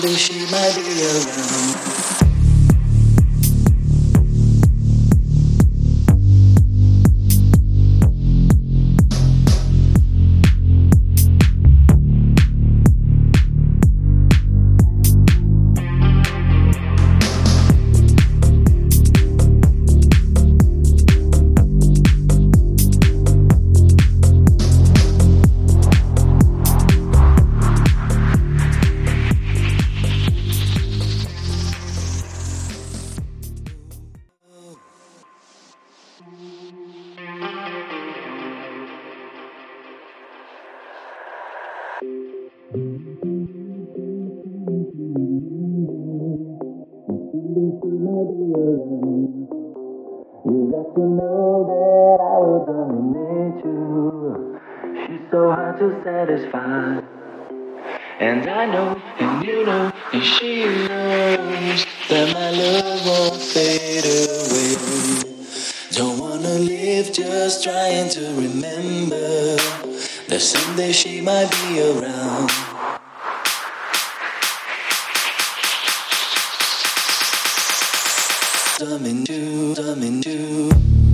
someday she might be around. And I know, and you know, and she knows that my love won't fade away. Just trying to remember that someday she might be around. Dumb into, dumb.